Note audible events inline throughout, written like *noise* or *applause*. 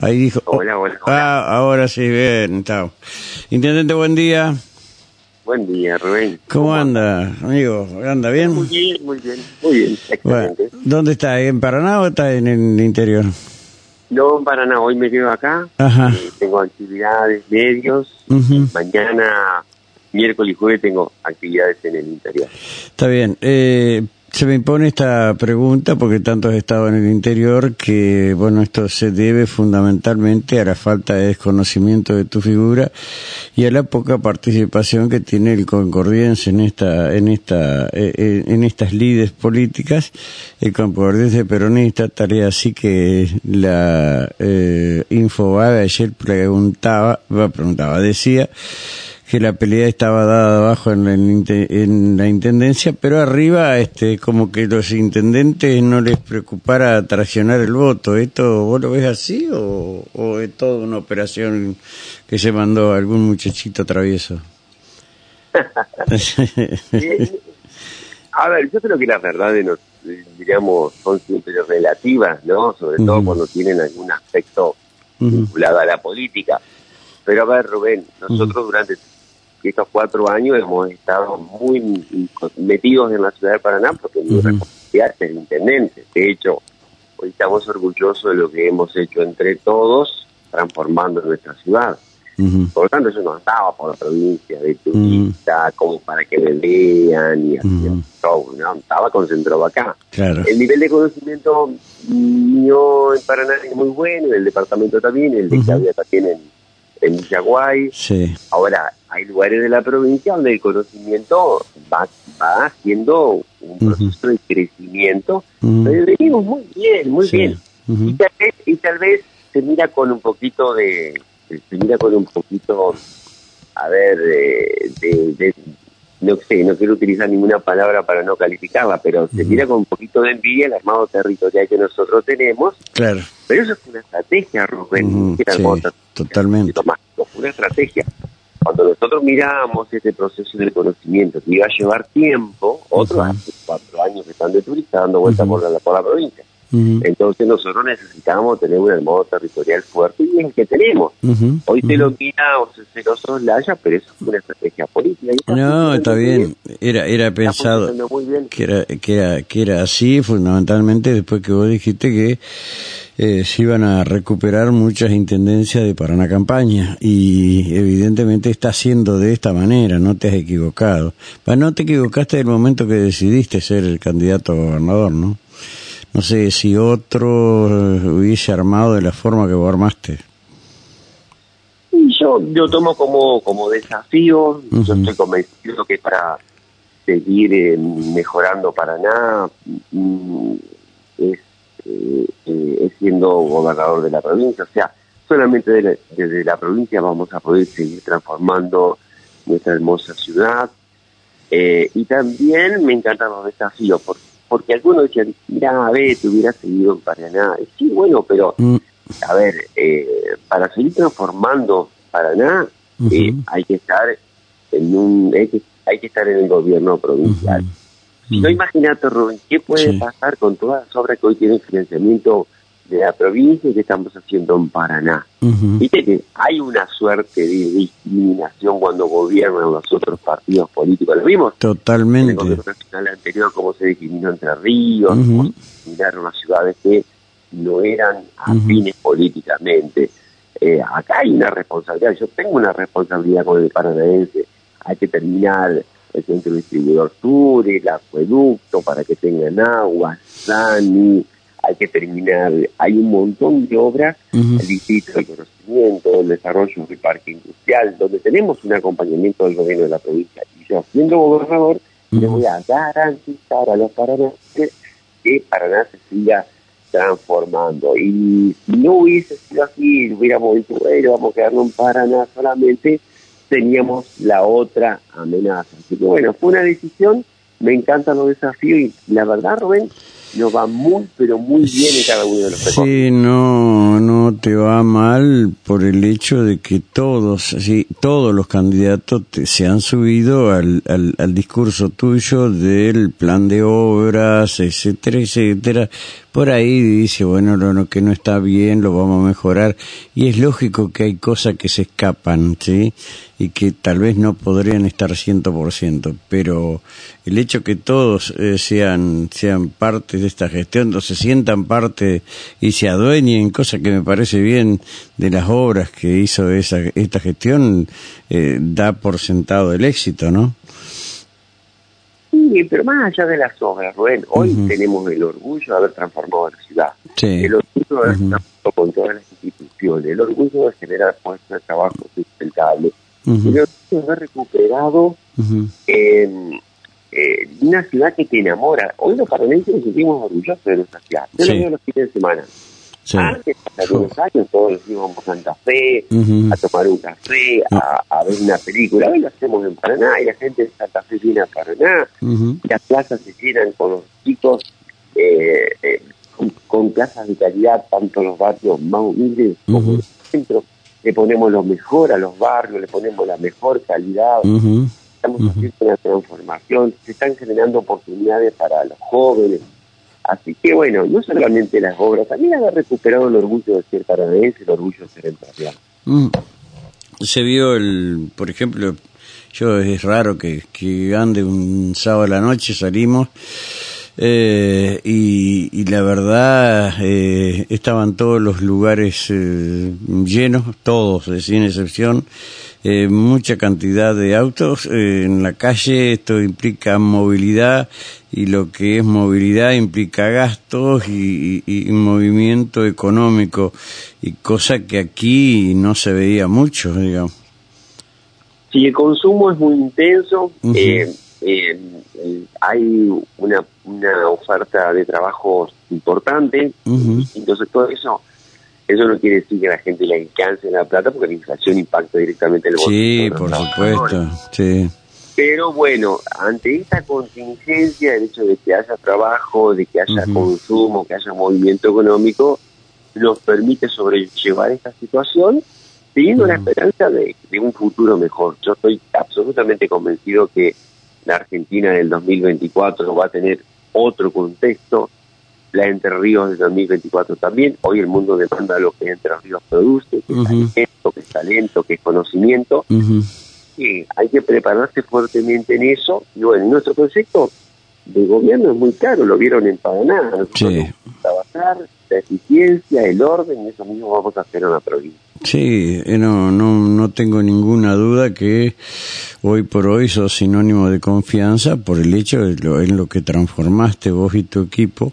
Ahí dijo. Hola, hola, Ah, ahora sí, bien, chao. Intendente, buen día. Buen día, Rubén. ¿Cómo, anda, amigo? ¿Anda bien? Muy bien, muy bien, muy bien, Bueno, excelente. ¿Dónde está? ¿En Paraná o está en el interior? No, para nada, hoy me quedo acá. Ajá. Eh, tengo actividades, medios. Ujú. Mañana, miércoles y jueves, tengo actividades en el interior. Está bien. Eh, se me impone esta pregunta porque tanto has estado en el interior que, bueno, esto se debe fundamentalmente a la falta de desconocimiento de tu figura y a la poca participación que tiene el concordiense en esta, en esta, eh, eh, en estas lides políticas. El concordiense peronista, tarea así que la eh, Infobae ayer preguntaba, preguntaba, decía que la pelea estaba dada abajo en la, en la intendencia, pero arriba, este, como que los intendentes no les preocupara traicionar el voto. ¿Esto vos lo ves así o, o es toda una operación que se mandó algún muchachito travieso? *laughs* A ver, yo creo que las verdades, diríamos, son siempre relativas, ¿no? Sobre todo Ujú. cuando tienen algún aspecto vinculado a la política. Pero a ver, Rubén, nosotros durante estos cuatro años hemos estado muy metidos en la ciudad de Paraná porque mi Ujú. responsabilidad es intendente. De hecho, hoy estamos orgullosos de lo que hemos hecho entre todos, transformando nuestra ciudad. Por lo tanto, yo no andaba por la provincia de turista, como para que me vean y así, Ujú. show, ¿no? Estaba concentrado acá. Claro. El nivel de conocimiento mío en Paraná es muy bueno, en el departamento también, el de había también en, en Villaguay. Sí. Ahora, hay lugares de la provincia donde el conocimiento va, va haciendo un proceso de crecimiento, pero venimos muy bien, muy Sí. bien. Y tal, vez, y tal vez se mira con un poquito de, se mira con un poquito, a ver, de, de- de- no sé, no quiero utilizar ninguna palabra para no calificarla, pero se mira con un poquito de envidia el armado territorial que nosotros tenemos, Claro. pero eso es una estrategia, Rubén, ni siquiera sí, totalmente. una estrategia. Cuando nosotros miramos este proceso del conocimiento que iba a llevar tiempo, otros hace cuatro años que están de turista dando vueltas Ujú. por, la, por la provincia. Entonces nosotros necesitamos tener un armado territorial fuerte y es el que tenemos. Hoy Ujú. lo mira o se, se lo soslaya, pero eso es una estrategia política. está No, está muy bien. Era, era pensado. bien. que era, que era, que era así fundamentalmente después que vos dijiste que eh, se iban a recuperar muchas intendencias de Paraná Campaña y evidentemente está siendo de esta manera, no te has equivocado. Pa, no te equivocaste del momento que decidiste ser el candidato a gobernador, ¿no? No sé si otro eh, hubiese armado de la forma que vos armaste. Y yo yo tomo como, como desafío, yo estoy convencido que para seguir eh, mejorando Paraná mm, es, eh, eh, es siendo gobernador de la provincia, o sea, solamente de la- desde la provincia vamos a poder seguir transformando nuestra hermosa ciudad. Eh, y también me encantan los desafíos, por- porque algunos decían, mira, a ver, te hubiera seguido en Paraná. Y sí, bueno, pero Mm, a ver, eh, para seguir transformando Paraná, eh, hay que estar en un, hay que, hay que estar en el gobierno provincial. Si no, imagínate, Rubén, ¿qué puede Sí. pasar con todas las obras que hoy tienen financiamiento de la provincia y que estamos haciendo en Paraná? Ujú. Viste que hay una suerte de discriminación cuando gobiernan los otros partidos políticos. ¿Lo vimos? En el Totalmente. nacional anterior, cómo se discriminó entre ríos, Ujú. cómo se discriminaron las ciudades que no eran afines políticamente. Eh, acá hay una responsabilidad, yo tengo una responsabilidad con el paranaense. Hay que terminar el centro distribuidor sur, el acueducto para que tengan agua, SANI, hay que terminar, hay un montón de obras, Ujú. el distrito del conocimiento, el desarrollo del parque industrial, donde tenemos un acompañamiento del gobierno de la provincia. Y yo, siendo gobernador, le Ujú. voy a garantizar a los paranaenses que Paraná se siga transformando. Y si no hubiese sido así, hubiéramos dicho, bueno, vamos a quedarnos en Paraná solamente, teníamos la otra amenaza. Así que bueno, fue una decisión, me encantan los desafíos y la verdad, Rubén, nos va muy, pero muy bien en cada uno de los. Sí, no, no te te va mal por el hecho de que todos, sí, todos los candidatos se han subido al, al, al discurso tuyo del plan de obras, etcétera, etcétera, por ahí dice, bueno, lo, que no está bien lo vamos a mejorar. Y es lógico que hay cosas que se escapan, ¿sí? Y que tal vez no podrían estar ciento por ciento, pero el hecho que todos eh, sean, sean parte de esta gestión, o se sientan parte y se adueñen, cosa que me parece bien de las obras que hizo esa, esta gestión, eh, da por sentado el éxito, ¿no? Sí, pero más allá de las obras, Rubén, hoy tenemos el orgullo de haber transformado la ciudad. El orgullo de haber trabajado con todas las instituciones, el orgullo de generar puestos de trabajo sustentables, el orgullo de haber recuperado eh, una ciudad que te enamora. Hoy los parlamentos nos sentimos orgullosos de nuestra ciudad. Yo lo veo los fines de semana. Antes, hace algunos años, todos íbamos a Santa Fe, a tomar un café, a, ver una película. Hoy lo hacemos en Paraná y la gente de Santa Fe viene a Paraná. Las plazas se llenan con los chicos, eh, eh, con, plazas de calidad, tanto los barrios más humildes como el centro. Le ponemos lo mejor a los barrios, le ponemos la mejor calidad. Estamos haciendo una transformación, se están generando oportunidades para los jóvenes Así que bueno, no solamente las obras, también haber recuperado el orgullo de ser paranaense, el orgullo de ser empresarial. Mm. Se vio el, por ejemplo, yo es raro que, que ande un sábado a la noche, salimos eh, y, la verdad eh, estaban todos los lugares eh, llenos, todos, sin excepción, mucha cantidad de autos en la calle, esto implica movilidad y lo que es movilidad implica gastos y, movimiento económico y cosa que aquí no se veía mucho, digamos. Sí, el consumo es muy intenso. Eh, hay una, una oferta de trabajo importante, entonces todo eso eso no quiere decir que la gente le alcance la plata porque la inflación impacta directamente en el bolsillo. Sí, por supuesto, sí. Pero bueno, ante esta contingencia, el hecho de que haya trabajo, de que haya consumo, que haya movimiento económico, nos permite sobrellevar esta situación teniendo la esperanza de, de un futuro mejor. Yo estoy absolutamente convencido que la Argentina del 2024 va a tener otro contexto, la Entre Ríos del 2024 también. Hoy el mundo demanda lo que Entre Ríos produce, que es talento, que es talento, que es conocimiento. Y hay que prepararse fuertemente en eso. Y bueno, nuestro concepto de gobierno es muy claro, lo vieron en Paraná. Sí. Trabajar, la eficiencia, el orden, eso mismo vamos a hacer en la provincia. Sí, no, no, no tengo ninguna duda que hoy por hoy sos sinónimo de confianza por el hecho de lo, en lo que transformaste vos y tu equipo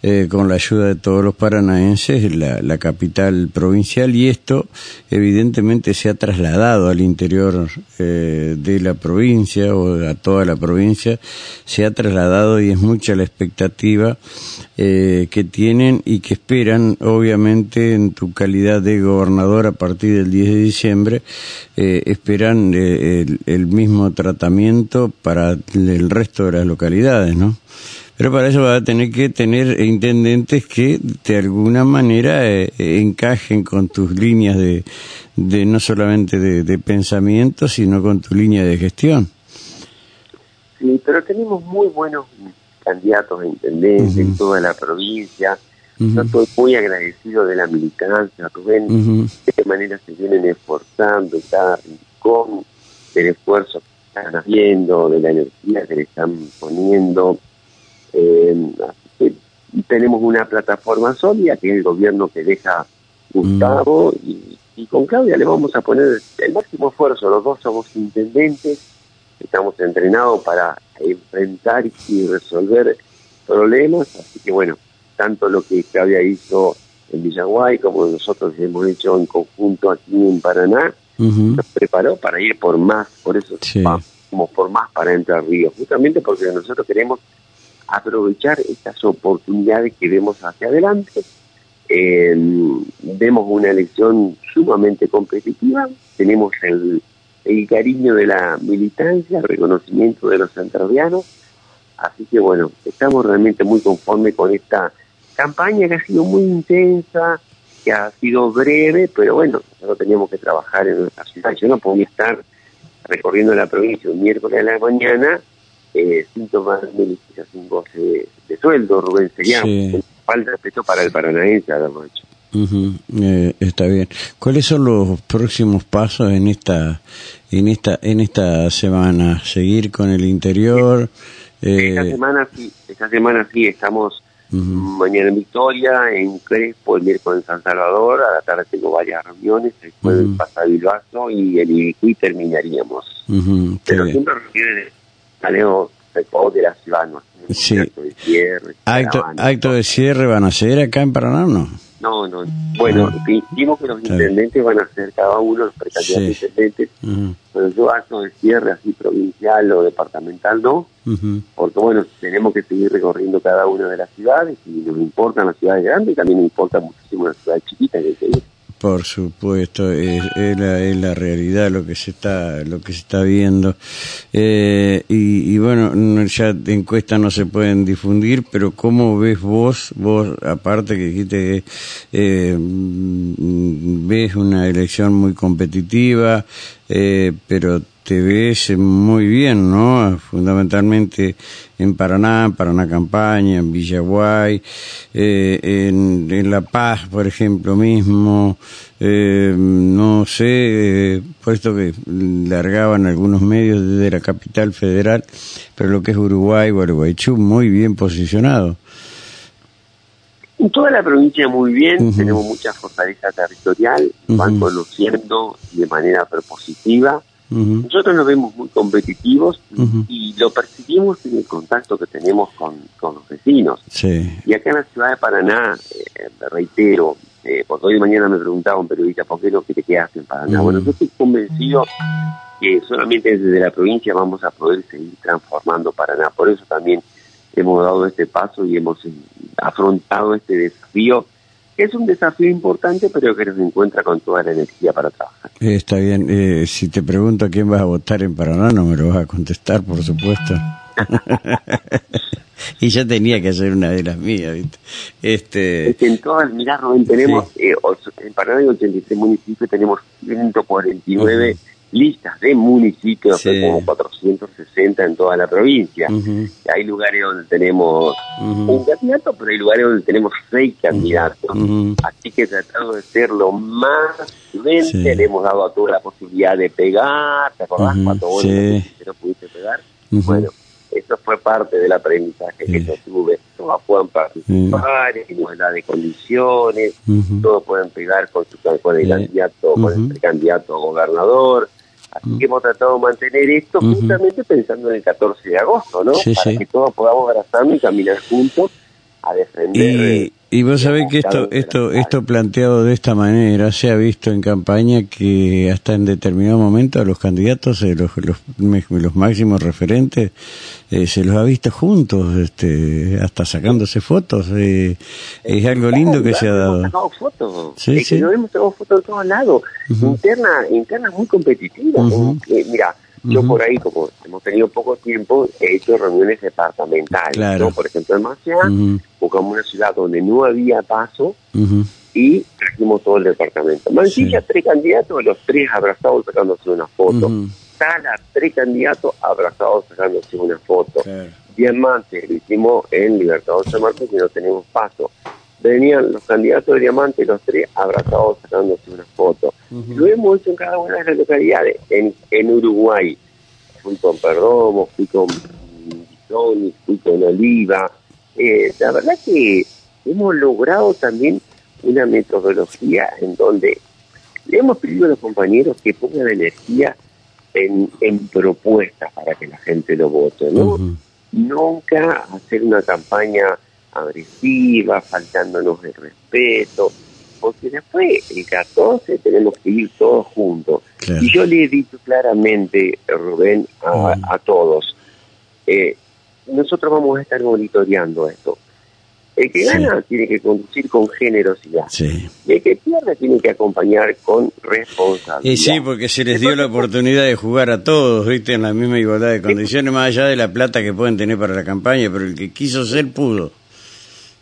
eh, con la ayuda de todos los paranaenses la, la capital provincial y esto evidentemente se ha trasladado al interior eh, de la provincia o a toda la provincia, se ha trasladado y es mucha la expectativa eh, que tienen y que esperan obviamente en tu calidad de gobernador a partir del 10 de diciembre, esperan el, el mismo tratamiento para el resto de las localidades, ¿no? Pero para eso va a tener que tener intendentes que de alguna manera eh, encajen con tus líneas de, de no solamente de, pensamiento, sino con tu línea de gestión. Sí, pero tenemos muy buenos candidatos a intendentes en toda la provincia. Yo estoy muy agradecido de la militancia, Rubén, de qué manera se vienen esforzando en cada rincón del esfuerzo que están haciendo, de la energía que le están poniendo. Eh, tenemos una plataforma sólida que es el gobierno que deja Gustavo y, con Claudia le vamos a poner el máximo esfuerzo. Los dos somos intendentes, estamos entrenados para enfrentar y resolver problemas, así que bueno, tanto lo que Claudia hizo en Villaguay como nosotros hemos hecho en conjunto aquí en Paraná, nos preparó para ir por más, por eso vamos por más para entrar Río, justamente porque nosotros queremos aprovechar estas oportunidades que vemos hacia adelante. Eh, vemos una elección sumamente competitiva, tenemos el, cariño de la militancia, el reconocimiento de los santardianos, así que bueno, estamos realmente muy conformes con esta campaña que ha sido muy intensa, que ha sido breve, pero bueno, nosotros teníamos que trabajar en nuestra ciudad. Yo no podía estar recorriendo la provincia un miércoles a la mañana eh, sin tomar sin goce de, sueldo, Rubén. Sería falta de respeto para el paranaense haberlo hecho. Eh, está bien. ¿Cuáles son los próximos pasos en esta en esta en esta semana? Seguir con el interior. Esta eh, semana sí, esta semana sí estamos mañana en Victoria, en Crespo, el miércoles en San Salvador, a la tarde tengo varias reuniones, el jueves uh -huh. y el Ibicuí terminaríamos. Pero siempre requiere Jaleo de la ciudad, ¿no? Sí. Acto de cierre. Acto, de cierre van a ser acá en Paraná, ¿no? No, no. Bueno, dijimos que los intendentes van a ser cada uno, los precandidatos intendentes, pero yo acto de cierre así provincial o departamental no, porque bueno, tenemos que seguir recorriendo cada una de las ciudades y nos importan las ciudades grandes y también nos importa muchísimo las ciudades chiquitas que hay que ir. Por supuesto, es, la, realidad lo que se está lo que se está viendo. Eh, y, bueno ya encuestas no se pueden difundir, pero cómo ves vos vos aparte que dijiste que eh, ves una elección muy competitiva, eh, pero te ves muy bien, ¿no? Fundamentalmente en Paraná, Paraná Campaña, en Villaguay, eh, en, La Paz, por ejemplo, mismo, eh, no sé, eh, puesto que largaban algunos medios desde la capital federal, pero lo que es Uruguay, Gualeguaychú, muy bien posicionado. En toda la provincia muy bien, tenemos mucha fortaleza territorial, van conociendo de manera propositiva. Nosotros nos vemos muy competitivos y lo percibimos en el contacto que tenemos con, los vecinos. Y acá en la ciudad de Paraná, eh, reitero, eh, porque hoy mañana me preguntaba un periodista, ¿por qué no que te quedaste en Paraná? Bueno, yo estoy convencido que solamente desde la provincia vamos a poder seguir transformando Paraná. Por eso también hemos dado este paso y hemos afrontado este desafío es un desafío importante, pero que nos encuentra con toda la energía para trabajar. Eh, está bien. Eh, si te pregunto a quién vas a votar en Paraná, no me lo vas a contestar, por supuesto. *laughs* y ya tenía que hacer una de las mías, ¿viste? Este... Es que en todas, mirá, Rubén, tenemos, eh, en Paraná hay 83 municipios, tenemos 149 listas de municipios, como 460 en toda la provincia. Hay lugares donde tenemos un candidato, pero hay lugares donde tenemos seis candidatos. Así que tratamos de ser lo más prudente, le hemos dado a todos la posibilidad de pegar, ¿te acordás cuando vos no pudiste pegar? Bueno, eso fue parte del aprendizaje que yo tuve. Todos pueden participar en igualdad de condiciones, todos pueden pegar con, su, con el candidato, con el candidato a gobernador, Así que hemos tratado de mantener esto justamente pensando en el 14 de agosto, ¿no? Para que todos podamos abrazarnos y caminar juntos a defender. Y, vos sabés que esto, esto, esto planteado de esta manera se ha visto en campaña que hasta en determinado momento a los candidatos, eh, los, los, los máximos referentes, eh, se los ha visto juntos, este, hasta sacándose fotos. Eh, es algo lindo que se ha dado. Hemos sacado fotos. Sí, sí. Nos hemos sacado fotos de todos lados. Interna, interna muy competitiva. mira, yo por ahí, como hemos tenido poco tiempo, he hecho reuniones departamentales. Por ejemplo, en Marcia, buscamos una ciudad donde no había paso y trajimos todo el departamento. Mansilla, tres candidatos, los tres abrazados sacándose una foto. Sala, tres candidatos abrazados sacándose una foto. Diamante, lo hicimos en Libertador de Marte que no tenemos paso venían los candidatos de diamante, los tres abrazados sacándose una foto. Lo hemos hecho en cada una de las localidades. En, en Uruguay, fui con Perdomo, fui con Tony, fui con Oliva. Eh, la verdad que hemos logrado también una metodología en donde le hemos pedido a los compañeros que pongan energía en, en propuestas para que la gente lo vote, ¿no? Nunca hacer una campaña agresiva, faltándonos el respeto, porque después el 14 tenemos que ir todos juntos. Y yo le he dicho claramente, Rubén, a, todos, eh, nosotros vamos a estar monitoreando esto. El que gana tiene que conducir con generosidad. Y el que pierde tiene que acompañar con responsabilidad. Y sí, porque se les dio la oportunidad de jugar a todos, ¿viste? En la misma igualdad de condiciones, más allá de la plata que pueden tener para la campaña, pero el que quiso ser pudo.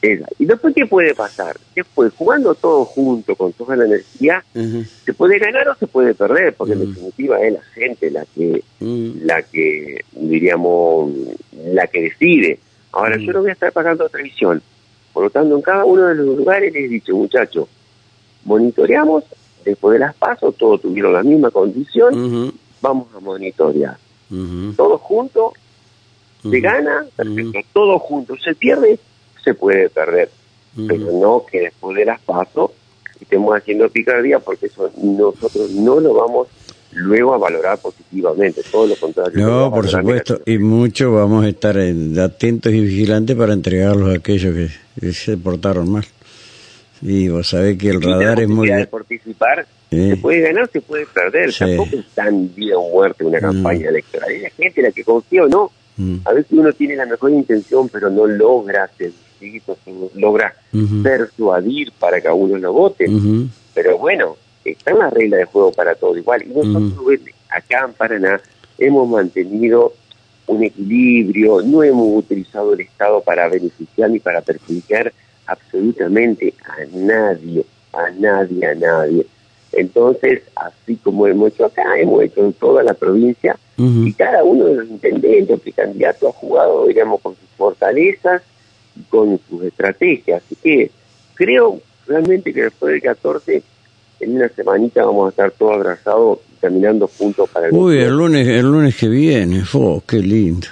Y después, ¿qué puede pasar? Después, jugando todo junto, con toda la energía, se puede ganar o se puede perder, porque en definitiva es la gente la que, la que, diríamos, la que decide. Ahora, yo no voy a estar pagando televisión. Por lo tanto, en cada uno de los lugares les he dicho, muchachos, monitoreamos, después de las pasos, todos tuvieron la misma condición, vamos a monitorear. Todos juntos, se gana, perfecto, todos juntos, se pierde, se puede perder, pero no que después de las pasos estemos haciendo picardía porque eso nosotros no lo vamos luego a valorar positivamente, todo lo contrario. No, por supuesto, y mucho vamos a estar atentos y vigilantes para entregarlos a aquellos que, se portaron mal. Y vos sabés que el radar es muy... De participar, se puede ganar, se puede perder, tampoco es tan vida o muerte una campaña electoral, es la gente la que confía o no. A veces uno tiene la mejor intención, pero no logra logra persuadir para que a uno lo vote. Pero bueno, está en la regla de juego para todo igual. Y nosotros acá en Paraná hemos mantenido un equilibrio, no hemos utilizado el Estado para beneficiar ni para perjudicar absolutamente a nadie, a nadie, a nadie. Entonces, así como hemos hecho acá, hemos hecho en toda la provincia, y cada uno de los intendentes o candidatos ha jugado, digamos, con sus fortalezas con sus estrategias. Así que creo realmente que después del 14, en una semanita vamos a estar todos abrazados caminando juntos para el Uy, el lunes, el lunes que viene, oh, qué lindo.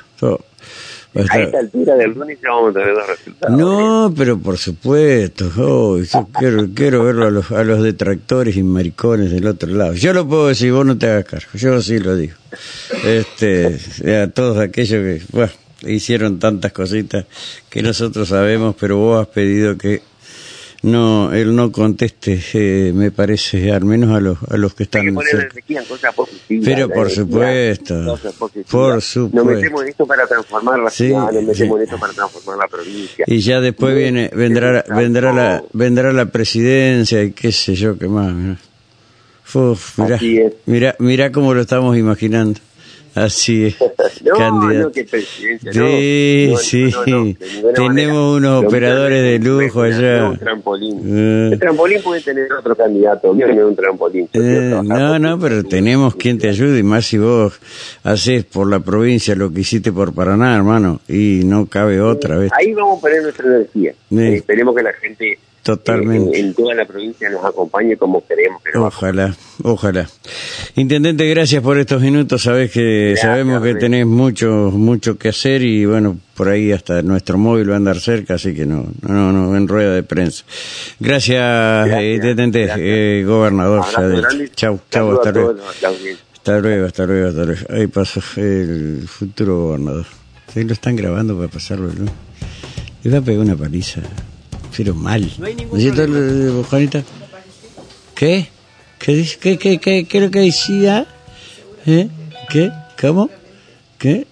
A esta altura del lunes ya vamos a tener los resultados. No, pero por supuesto. Oh, yo quiero, quiero verlo a los, a los detractores y maricones del otro lado. Yo lo puedo decir, vos no te hagas cargo. Yo sí lo digo. Este, a todos aquellos que bueno, hicieron tantas cositas que nosotros sabemos, pero vos has pedido que no él no conteste eh, me parece al menos a los a los que están pero por supuesto por supuesto. nos metemos en esto para transformar la ciudad nos metemos en esto para transformar la provincia. Y ya después viene vendrá vendrá la vendrá la presidencia y qué sé yo qué más Uf, mirá, mira mira cómo lo estamos imaginando Así es. *laughs* no, candidato. no, presidencia, sí, sí. Tenemos unos operadores de lujo allá. Un trampolín. Uh. El trampolín puede tener otro candidato, no un trampolín. Eh, no, no, pero tenemos quien te ayude, y más si vos haces por la provincia lo que hiciste por Paraná, hermano, y no cabe otra vez. Ahí vamos a poner nuestra energía. esperemos que la gente Totalmente. En, toda la provincia nos acompañe como queremos. ojalá, ojalá. Intendente, gracias por estos minutos. Sabes que sabemos que tenés mucho, mucho que hacer y bueno, por ahí hasta nuestro móvil va a andar cerca, así que no, no, no, en rueda de prensa. Gracias, Intendente, eh, gobernador. Chau, chau, hasta luego. Hasta luego, hasta luego, hasta luego. Ahí pasó el futuro gobernador. Ahí lo están grabando para pasarlo, ¿no? Le va a pegar una paliza pero mal. No hay ningún problema. ¿Qué? ¿Qué? ¿Qué, qué, qué, qué es lo que decía? ¿Eh? ¿Qué? ¿Cómo? ¿Qué?